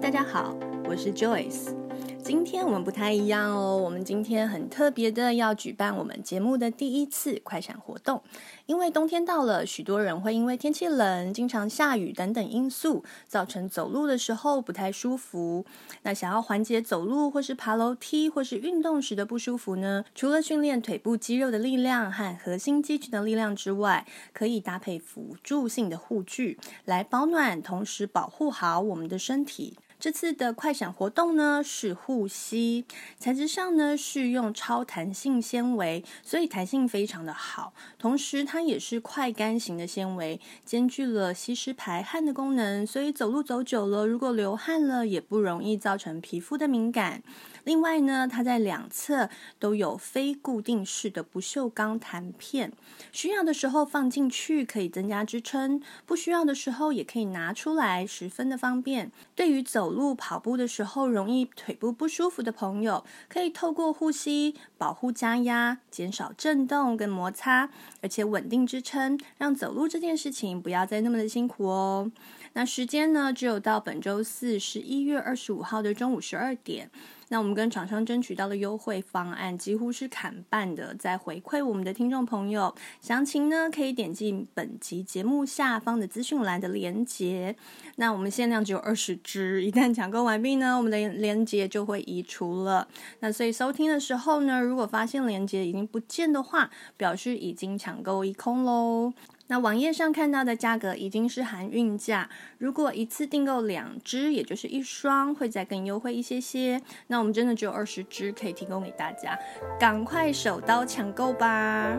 大家好，我是 Joyce。今天我们不太一样哦，我们今天很特别的要举办我们节目的第一次快闪活动。因为冬天到了，许多人会因为天气冷、经常下雨等等因素，造成走路的时候不太舒服。那想要缓解走路或是爬楼梯或是运动时的不舒服呢？除了训练腿部肌肉的力量和核心肌群的力量之外，可以搭配辅助性的护具来保暖，同时保护好我们的身体。这次的快闪活动呢，是护膝，材质上呢是用超弹性纤维，所以弹性非常的好。同时它也是快干型的纤维，兼具了吸湿排汗的功能，所以走路走久了，如果流汗了，也不容易造成皮肤的敏感。另外呢，它在两侧都有非固定式的不锈钢弹片，需要的时候放进去可以增加支撑，不需要的时候也可以拿出来，十分的方便。对于走走路、跑步的时候容易腿部不舒服的朋友，可以透过呼吸保护加压，减少震动跟摩擦，而且稳定支撑，让走路这件事情不要再那么的辛苦哦。那时间呢，只有到本周四，十一月二十五号的中午十二点。那我们跟厂商争取到的优惠方案几乎是砍半的，在回馈我们的听众朋友，详情呢可以点进本集节目下方的资讯栏的链接。那我们限量只有二十支，一旦抢购完毕呢，我们的链接就会移除了。那所以收听的时候呢，如果发现链接已经不见的话，表示已经抢购一空喽。那网页上看到的价格已经是含运价，如果一次订购两只，也就是一双，会再更优惠一些些。那我们真的只有二十只可以提供给大家，赶快手刀抢购吧！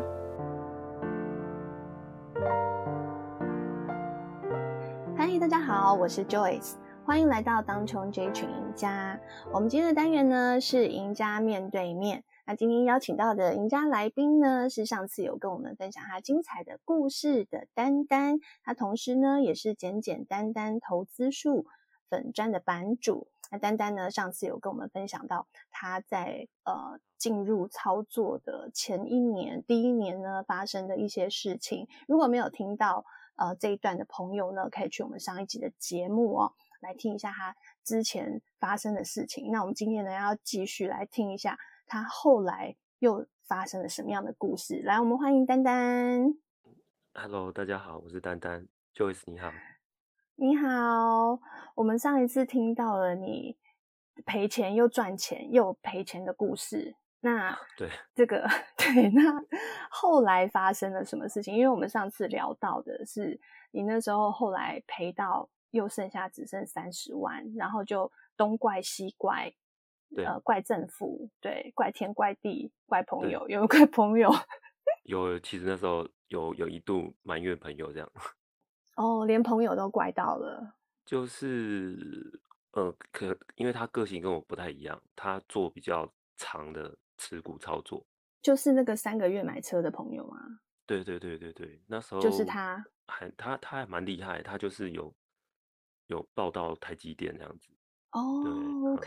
嗨，大家好，我是 Joyce，欢迎来到当冲这群赢家。我们今天的单元呢是赢家面对面。那今天邀请到的赢家来宾呢，是上次有跟我们分享他精彩的故事的丹丹，他同时呢也是简简单单投资术粉专的版主。那丹丹呢，上次有跟我们分享到他在呃进入操作的前一年，第一年呢发生的一些事情。如果没有听到呃这一段的朋友呢，可以去我们上一集的节目哦，来听一下他之前发生的事情。那我们今天呢要继续来听一下。他后来又发生了什么样的故事？来，我们欢迎丹丹。Hello，大家好，我是丹丹，Joyce，你好。你好，我们上一次听到了你赔钱又赚钱又赔钱的故事。那 对这个 对，那后来发生了什么事情？因为我们上次聊到的是你那时候后来赔到又剩下只剩三十万，然后就东怪西怪。对。呃，怪政府，对，怪天怪地，怪朋友，有怪朋友，有，其实那时候有有一度埋怨朋友这样，哦，连朋友都怪到了，就是呃，可因为他个性跟我不太一样，他做比较长的持股操作，就是那个三个月买车的朋友吗？对对对对对，那时候就是他，还他他还蛮厉害，他就是有有报到台积电这样子，哦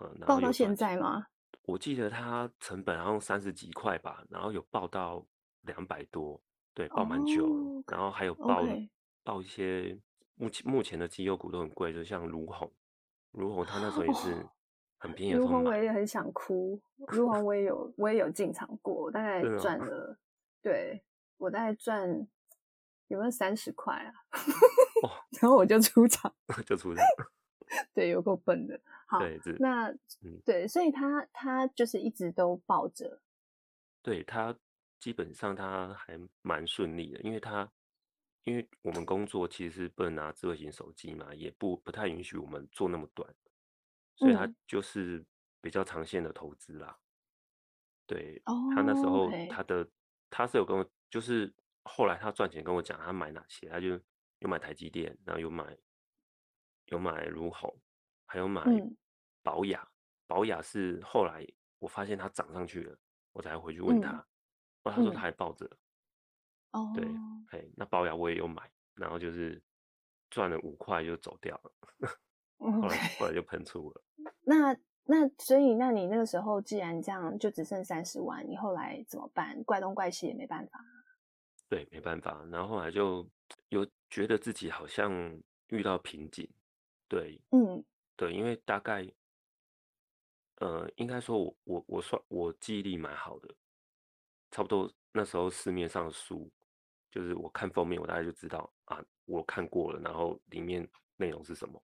嗯，报到现在吗？我记得它成本好像三十几块吧，然后有报到两百多，对，报蛮久。Oh, 然后还有报.报一些目前目前的绩优股都很贵，就像卢红，卢红它那时候也是 很便宜的。儒鸿我也很想哭，儒鸿 我也有我也有进场过，大概赚了，对，我大概赚有没有三十块啊？哦，然后我就出场，就出场。对，有够笨的。好，对，那、嗯、对，所以他他就是一直都抱着。对，他基本上他还蛮顺利的，因为他因为我们工作其实是不能拿智慧型手机嘛，也不不太允许我们做那么短，所以他就是比较长线的投资啦。嗯、对，他那时候他的、他是有跟我，就是后来他赚钱跟我讲他买哪些，他就又买台积电，然后又买。有买如虹，还有买宝雅。宝、嗯、雅是后来我发现它涨上去了，我才回去问他。哦、嗯，他说他还抱着。哦、嗯，对，哎，那宝雅我也有买，然后就是赚了五块就走掉了。后来后来就喷出了。那那所以那你那个时候既然这样，就只剩三十万，你后来怎么办？怪东怪西也没办法。对，没办法。然后后来就有觉得自己好像遇到瓶颈。对，嗯，对，因为大概，呃，应该说我我我算我记忆力蛮好的，差不多那时候市面上的书，就是我看封面，我大概就知道啊，我看过了，然后里面内容是什么，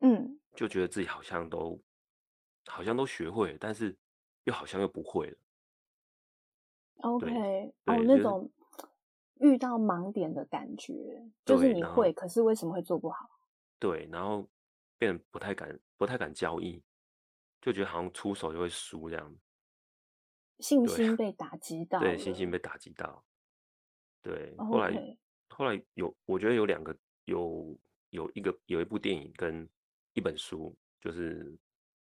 嗯，就觉得自己好像都好像都学会了，但是又好像又不会了。OK，哦，那种遇到盲点的感觉，就是你会，可是为什么会做不好？对，然后变得不太敢，不太敢交易，就觉得好像出手就会输这样，信心被打击到，对，信心被打击到，对，哦、后来、okay. 后来有，我觉得有两个，有有一个有一部电影跟一本书，就是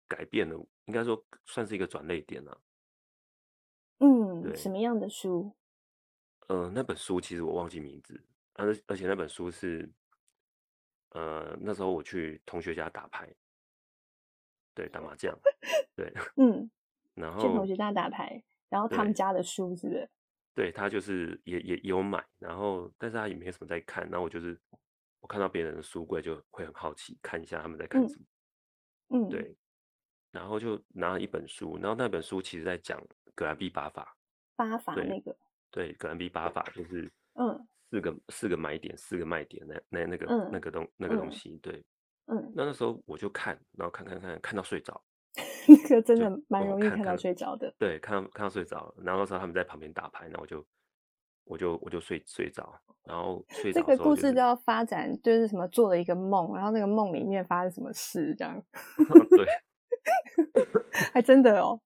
改变了，应该说算是一个转捩点了、啊。嗯，什么样的书？呃，那本书其实我忘记名字，而而且那本书是，呃，那时候我去同学家打牌，对，打麻将，对，嗯，然后去同学家打牌，然后他们家的书是不是？对，他就是也也也有买，然后但是他也没什么在看，然后我就是我看到别人的书柜就会很好奇看一下他们在看什么，嗯，对，然后就拿了一本书，然后那本书其实在讲。格兰比八法，八法那个，对，格兰比八法就是，嗯，四个四个买点，四个卖点，那那那个、嗯、那个东那个东西，对，嗯，那那时候我就看，然后看看看看到睡着，那个真的蛮容易看到睡着的，对，看到看到睡着，然后那时候他们在旁边打牌，然后我就我就我就睡睡着，然后 睡着、就是。这个故事就要发展，就是什么做了一个梦，然后那个梦里面发生什么事，这样，对，还真的哦，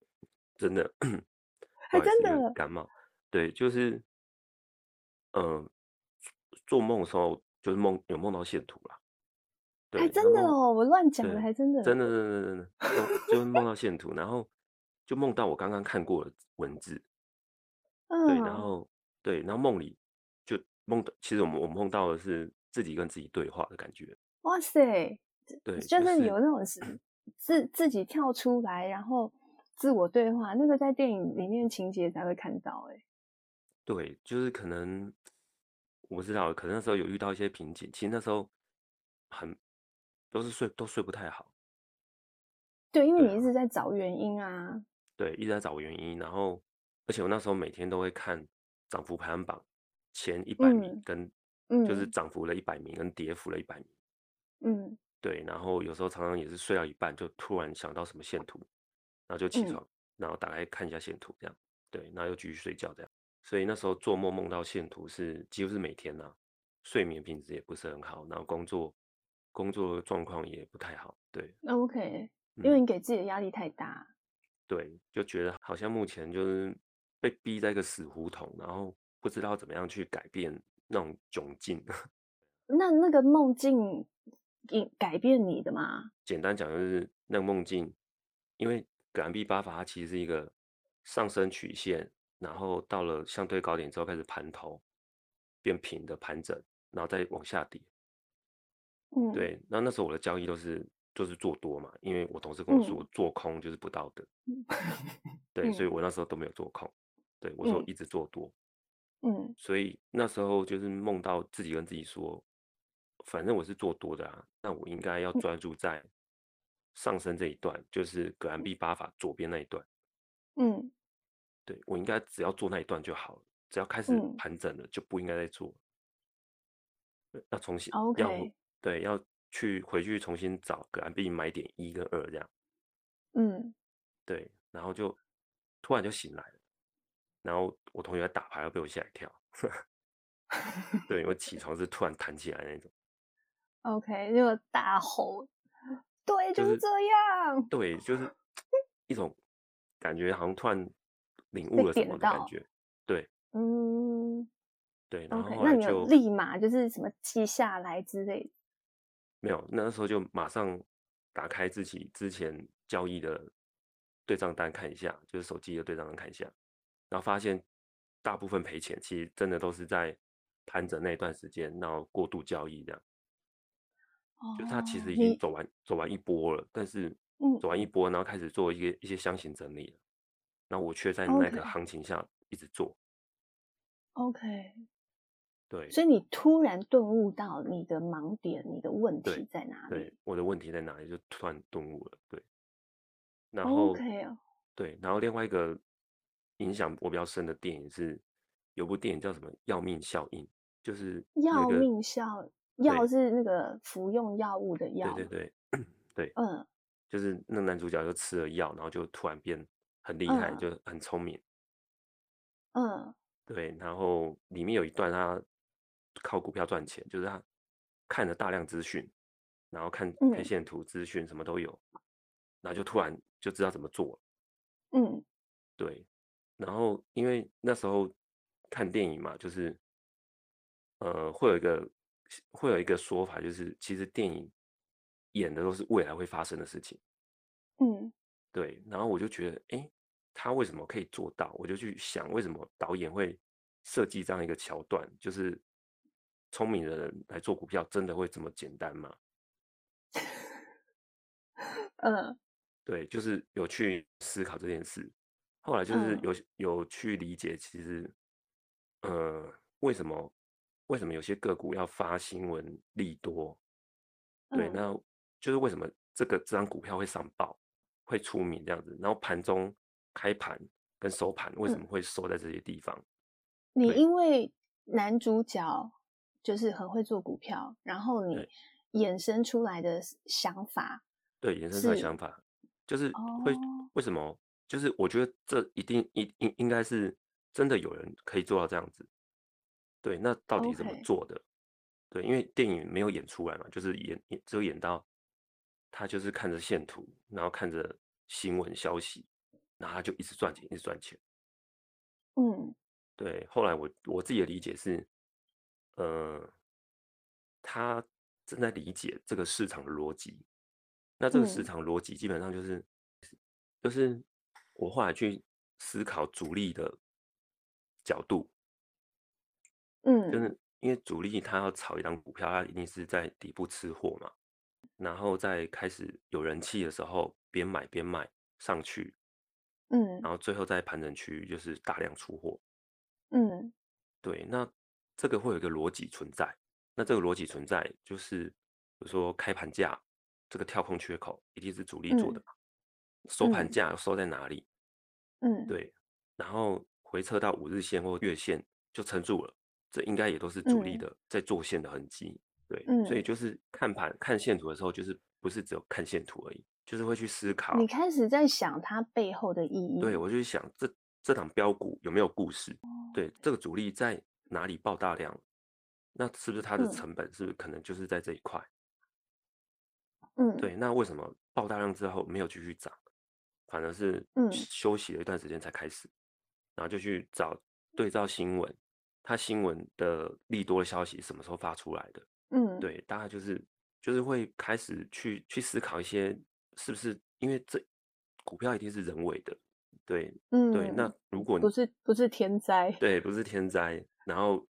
真的。还真的感。冒，对，就是，嗯、呃，做梦的时候就是梦有梦到线图啦，对，还真的哦，我乱讲的，还真的，真的，真的，真的，就是梦到线图，然后就梦到我刚刚看过的文字，嗯，对，然后对，然后梦里就梦到，其实我们我梦到的是自己跟自己对话的感觉，哇塞，对，就是有那种是自自己跳出来，然后。自我对话，那个在电影里面情节才会看到，哎，对，就是可能我不知道，可能那时候有遇到一些瓶颈，其实那时候很都是睡都睡不太好，对，因为你一直在找原因啊，对，一直在找原因，然后而且我那时候每天都会看涨幅排行榜前一百名跟，嗯，就是。涨幅了一百名跟跌幅了一百名，嗯，对，然后有时候常常也是睡到一半就突然想到什么线图。然后就起床，嗯，然后打开看一下线图，这样对，然后又继续睡觉，这样。所以那时候做梦梦到线图是几乎是每天呐，啊，睡眠品质也不是很好，然后工作工作状况也不太好，对。那 OK，因为你给自己的压力太大，嗯，对，就觉得好像目前就是被逼在一个死胡同，然后不知道怎么样去改变那种窘境。那那个梦境改变你的吗？简单讲就是那个梦境，因为。格兰币八法它其实是一个上升曲线，然后到了相对高点之后开始盘头，变平的盘整，然后再往下跌。嗯，对。那那时候我的交易都是就是做多嘛，因为我同事跟我说、嗯、做空就是不道德。对，所以我那时候都没有做空。对，我说一直做多。嗯。所以那时候就是梦到自己跟自己说，反正我是做多的啊，那我应该要专注在。上升这一段就是葛兰碧八法左边那一段，嗯，对，我应该只要做那一段就好了，只要开始盘整了，就不应该再做，要重新，OK，要对，要去回去重新找格兰币买点一跟二这样，嗯，对，然后就突然就醒来了，然后我同学在打牌，要被我吓一跳，对，我起床是突然弹起来那种，OK，就大吼。对，就是这样。就是、对，就是。一种感觉，好像突然领悟了什么的感觉。对，嗯，对。然后，后你有立马就是什么记下来之类的？没有，那时候就马上打开自己之前交易的对账单看一下，就是手机的对账单看一下，然后发现大部分赔钱，其实真的都是在盘整那段时间，然后过度交易这样。就他其实已经走完走完一波了，但是走完一波，然后开始做一个一些箱型整理了，那我却在那个行情下一直做。OK，对，所以你突然顿悟到你的盲点，你的问题在哪里？对，对，我的问题在哪里？就突然顿悟了。对，然后，OK 哦，对，然后另外一个影响我比较深的电影是，有部电影叫什么《药命效应》，就是药命效，药是那个服用药物的药。对对对，对，嗯，就是那男主角就吃了药，然后就突然变很厉害，嗯、就很聪明。嗯，对，然后里面有一段他。靠股票赚钱，就是他看了大量资讯，然后看 K 线图资讯什么都有，嗯，然后就突然就知道怎么做。嗯，对。然后因为那时候看电影嘛，就是呃会有一个会有一个说法，就是其实电影演的都是未来会发生的事情。嗯，对。然后我就觉得，哎，他为什么可以做到？我就去想，为什么导演会设计这样一个桥段，就是。聪明的人来做股票，真的会这么简单吗？嗯，对，就是有去思考这件事。后来就是有有去理解，其实，呃，为什么为什么有些个股要发新闻利多？对，那就是为什么这个这张股票会上报，会出名这样子。然后盘中开盘跟收盘为什么会收在这些地方？你因为男主角。就是很会做股票，然后你衍生出来的想法，对，衍生出来的想法就是会、哦、为什么？就是我觉得这一定应应应该是真的有人可以做到这样子。对，那到底怎么做的.对，因为电影没有演出来嘛，就是演只有演到他就是看着线图，然后看着新闻消息，然后他就一直赚钱，一直赚钱。嗯，对。后来我我自己的理解是。呃，他正在理解这个市场的逻辑。那这个市场逻辑基本上就是，嗯、就是我后来去思考主力的角度。嗯，就是因为主力他要炒一张股票，他一定是在底部吃货嘛，然后在开始有人气的时候，边买边卖上去。嗯，然后最后在盘整区域就是大量出货。嗯，对，那。这个会有一个逻辑存在，那这个逻辑存在就是，比如说开盘价这个跳空缺口一定是主力做的嘛，嗯、收盘价收在哪里？嗯，对，然后回撤到五日线或月线就撑住了，这应该也都是主力的在做线的痕迹。对、嗯，所以就是看盘看线图的时候，就是不是只有看线图而已，就是会去思考。你开始在想它背后的意义。对，我就想这这档标股有没有故事？哦、对，这个主力在。哪里爆大量？那是不是它的成本是不是可能就是在这一块？嗯，对。那为什么爆大量之后没有继续涨，反而是休息了一段时间才开始？然后就去找对照新闻，它新闻的利多的消息什么时候发出来的？嗯，对，大概就是就是会开始去去思考一些是不是因为这股票一定是人为的？对，嗯，对。那如果不是不是天灾，对，不是天灾。然后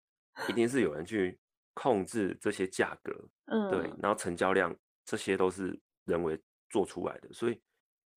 一定是有人去控制这些价格，嗯，对，然后成交量这些都是人为做出来的，所以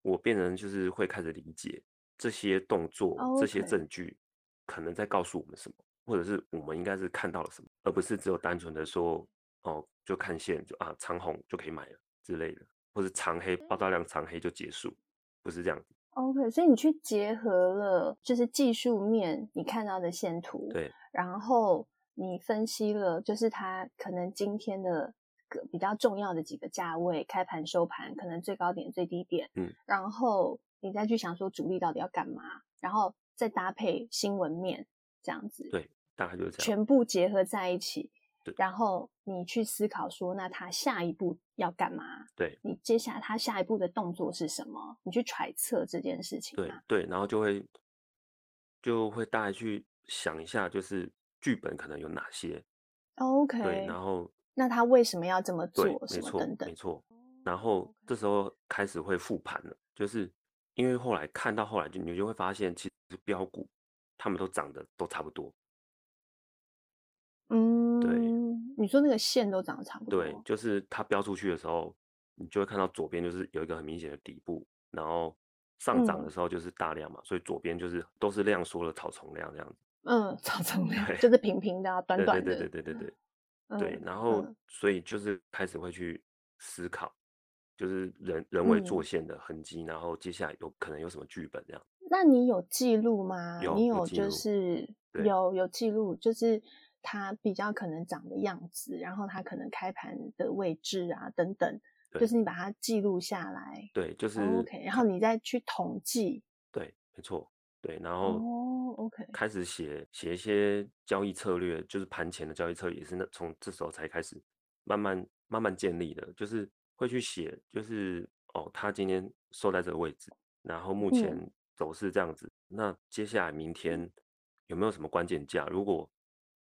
我变成就是会开始理解这些动作、Oh. 这些证据可能在告诉我们什么，或者是我们应该是看到了什么，而不是只有单纯的说哦，就看线就啊长红就可以买了之类的，或者长黑爆大量长黑就结束，不是这样子。OK，所以你去结合了就是技术面你看到的线图，对。然后你分析了，就是它可能今天的个比较重要的几个价位，开盘收盘可能最高点最低点，嗯，然后你再去想说主力到底要干嘛，然后再搭配新闻面这样子，对，大概就是这样，全部结合在一起，对，然后你去思考说，那他下一步要干嘛？对，你接下来他下一步的动作是什么？你去揣测这件事情，对对，然后就会就会大概去。想一下，就是剧本可能有哪些？OK，对，然后那他为什么要这么做？对，没错，等等没错。然后这时候开始会复盘了，就是因为后来看到后来就你就会发现，其实标股他们都长得都差不多。嗯，对，你说那个线都长得差不多。对，就是它标出去的时候，你就会看到左边就是有一个很明显的底部，然后上涨的时候就是大量嘛，嗯、所以左边就是都是量缩了草丛量这样子。嗯，草丛量就是平平的、啊、短短的。对对对对对对对。嗯、对，然后、嗯、所以就是开始会去思考，就是人人为做线的痕迹、嗯，然后接下来有可能有什么剧本这样。那你有记录吗？有，你有就是有有记录，就是它比较可能长的样子，然后它可能开盘的位置啊等等，就是你把它记录下来。对，就是、oh, OK，然后你再去统计。对，没错。对，然后哦，OK，开始写写一些交易策略，就是盘前的交易策略，也是那从这时候才开始慢慢慢慢建立的，就是会去写，就是哦，他今天收在这个位置，然后目前走势这样子，嗯，那接下来明天有没有什么关键价？如果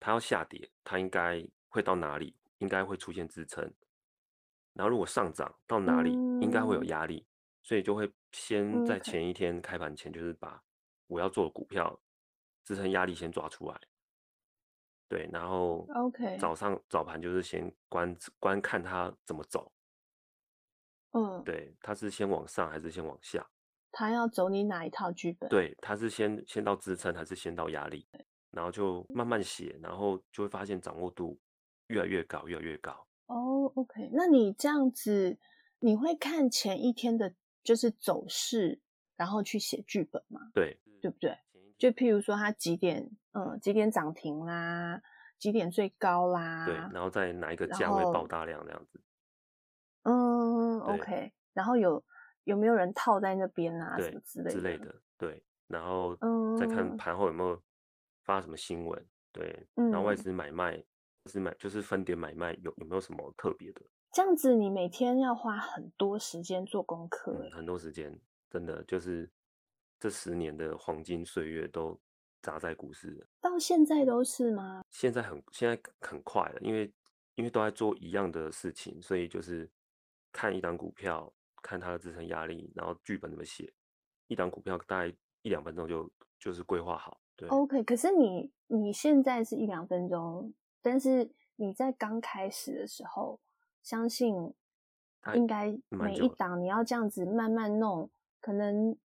他要下跌，它应该会到哪里？应该会出现支撑，然后如果上涨到哪里，应该会有压力，所以就会先在前一天开盘前，就是把。我要做的股票支撑压力先抓出来，对，然后 OK 早上早盘就是先观观看它怎么走，嗯，对，它是先往上还是先往下？它要走你哪一套剧本？对，它是先先到支撑还是先到压力？然后就慢慢写，然后就会发现掌握度越来越高，越来越高。哦，OK，那你这样子你会看前一天的就是走势，然后去写剧本吗？对。对不对？就譬如说，它几点，嗯，几点涨停啦，几点最高啦，对，然后在哪一个价位爆大量这样子，嗯，OK，然后有有没有人套在那边啊，什么之类的之类的，对，然后再看盘后有没有发什么新闻，对，然后外资买卖是买就是分点买卖有有没有什么特别的？这样子你每天要花很多时间做功课，嗯，很多时间，真的就是。这十年的黄金岁月都砸在股市了，到现在都是吗？现在很现在很快了，因为因为都在做一样的事情，所以就是看一档股票，看它的支撑压力，然后剧本怎么写，一档股票大概一两分钟就就是规划好。对，OK。可是你你现在是一两分钟，但是你在刚开始的时候，相信应该每一档你要这样子慢慢弄，可能。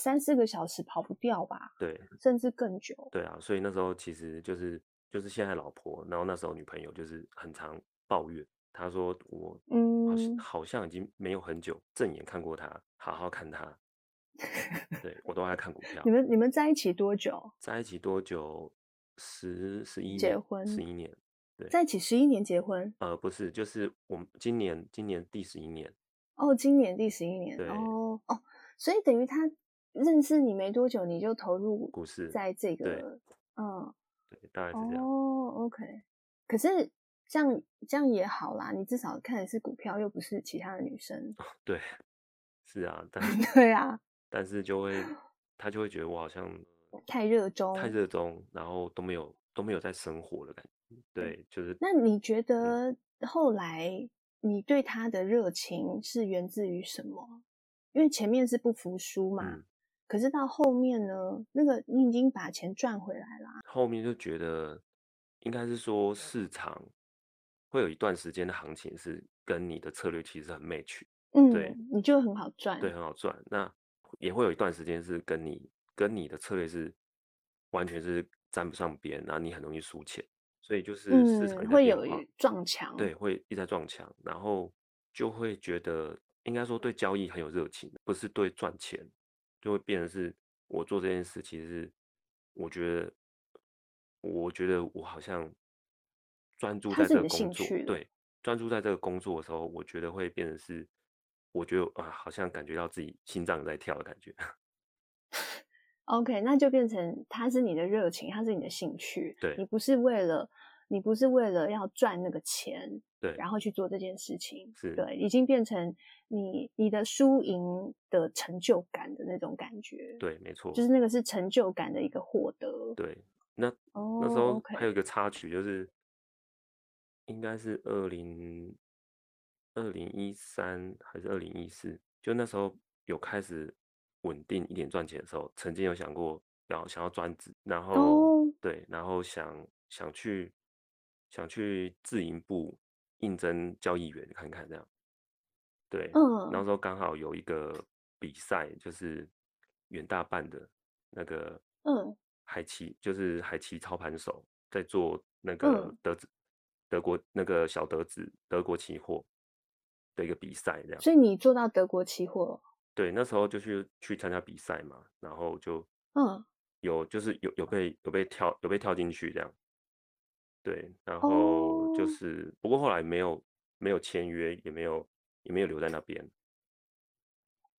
三四个小时跑不掉吧？对，甚至更久。对啊，所以那时候其实就是就是现在老婆，然后那时候女朋友就是很常抱怨，她说我嗯好像已经没有很久正眼看过她，好好看她。对，我都爱看股票。你们你们在一起多久？在一起多久？十十一年。结婚十一年。对，在一起十一年结婚？呃，不是，就是我们今年今年第十一年。哦，今年第十一年。对哦哦，所以等于他。认识你没多久，你就投入股市，在这个，嗯，对，大概是这样。哦，OK。可是这样这样也好啦，你至少看的是股票，又不是其他的女生。对，是啊，但 对啊，但是就会他就会觉得我好像太热衷，太热衷，然后都没有都没有在生活的感觉。对，就是。那你觉得后来你对他的热情是源自于什么？因为前面是不服输嘛。嗯可是到后面呢，那个你已经把钱赚回来了。后面就觉得，应该是说市场会有一段时间的行情是跟你的策略其实很 match，嗯，对，你就很好赚，对，很好赚。那也会有一段时间是跟你跟你的策略是完全是沾不上边，然后你很容易输钱。所以就是市场、嗯、会有撞墙，对，会一直在撞墙，然后就会觉得应该说对交易很有热情，不是对赚钱。就会变成是，我做这件事，其实是我觉得，我觉得我好像专注在这个工作，对，专注在这个工作的时候，我觉得会变成是，我觉得啊，好像感觉到自己心脏在跳的感觉。OK，那就变成它是你的热情，它是你的兴趣，对，你不是为了。你不是为了要赚那个钱，对，然后去做这件事情，是对，已经变成你你的输赢的成就感的那种感觉，对，没错，就是那个是成就感的一个获得，对。那、oh, 那时候还有一个插曲，就是.应该是二零二零一三还是二零一四，就那时候有开始稳定一点赚钱的时候，曾经有想过要想要专职，然后、oh. 对，然后想想去。想去自营部应征交易员看看这样，对，嗯，那时候刚好有一个比赛，就是远大办的那个，嗯，海奇，就是海奇操盘手，在做那个德德国那个小德子德国期货的一个比赛，这样。所以你做到德国期货？对，那时候就去去参加比赛嘛，然后就嗯，有就是有有被有被跳有被跳进去这样。对，然后就是、哦、不过后来没有没有签约，也没有也没有留在那边。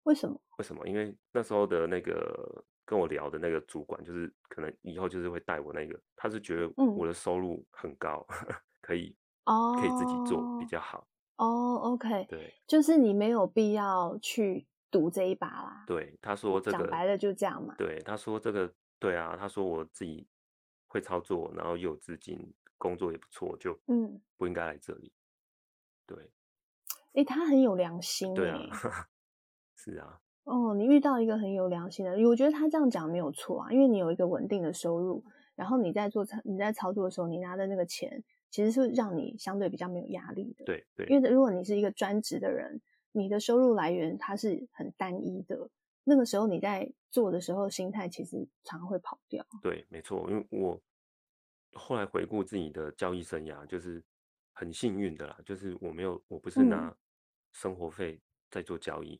为什么？为什么？因为那时候的那个。跟我聊的那个主管，就是可能以后就是会带我那个，他是觉得我的收入很高，嗯、可以哦，可以自己做比较好哦。OK，对，就是你没有必要去赌这一把啦。对，他说这个讲白了就这样嘛。对，他说这个对啊，他说我自己会操作，然后又有资金，工作也不错，就嗯，不应该来这里。嗯、对，哎，他很有良心。对啊，是啊。哦，你遇到一个很有良心的，我觉得他这样讲没有错啊，因为你有一个稳定的收入，然后你在做操你在操作的时候，你拿的那个钱其实是让你相对比较没有压力的。对对，因为如果你是一个专职的人，你的收入来源它是很单一的，那个时候你在做的时候，心态其实常常会跑掉。对，没错，因为我后来回顾自己的交易生涯，就是很幸运的啦，就是我没有，我不是拿生活费在做交易。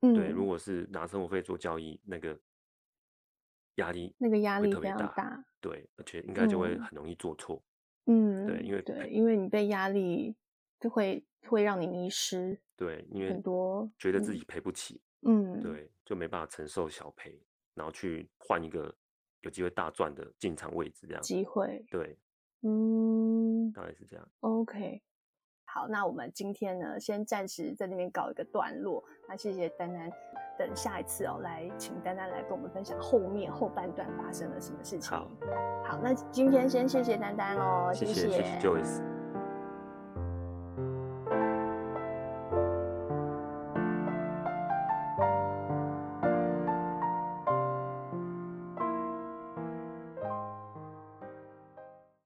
嗯嗯、对，如果是拿生活费做交易，那个压力那个压力非常大，对，而且应该就会很容易做错。嗯，对，因为对，因为你被压力就会会让你迷失。对，因为很多觉得自己赔不起，嗯，对，就没办法承受小赔，然后去换一个有机会大赚的进场位置，这样机会。对，嗯，大概是这样。OK。好，那我们今天呢，先暂时在那边搞一个段落。那谢谢丹丹，等下一次哦，来请丹丹来跟我们分享后面后半段发生了什么事情。好，好，那今天先谢谢丹丹哦，谢谢，谢谢，谢谢 Joyce。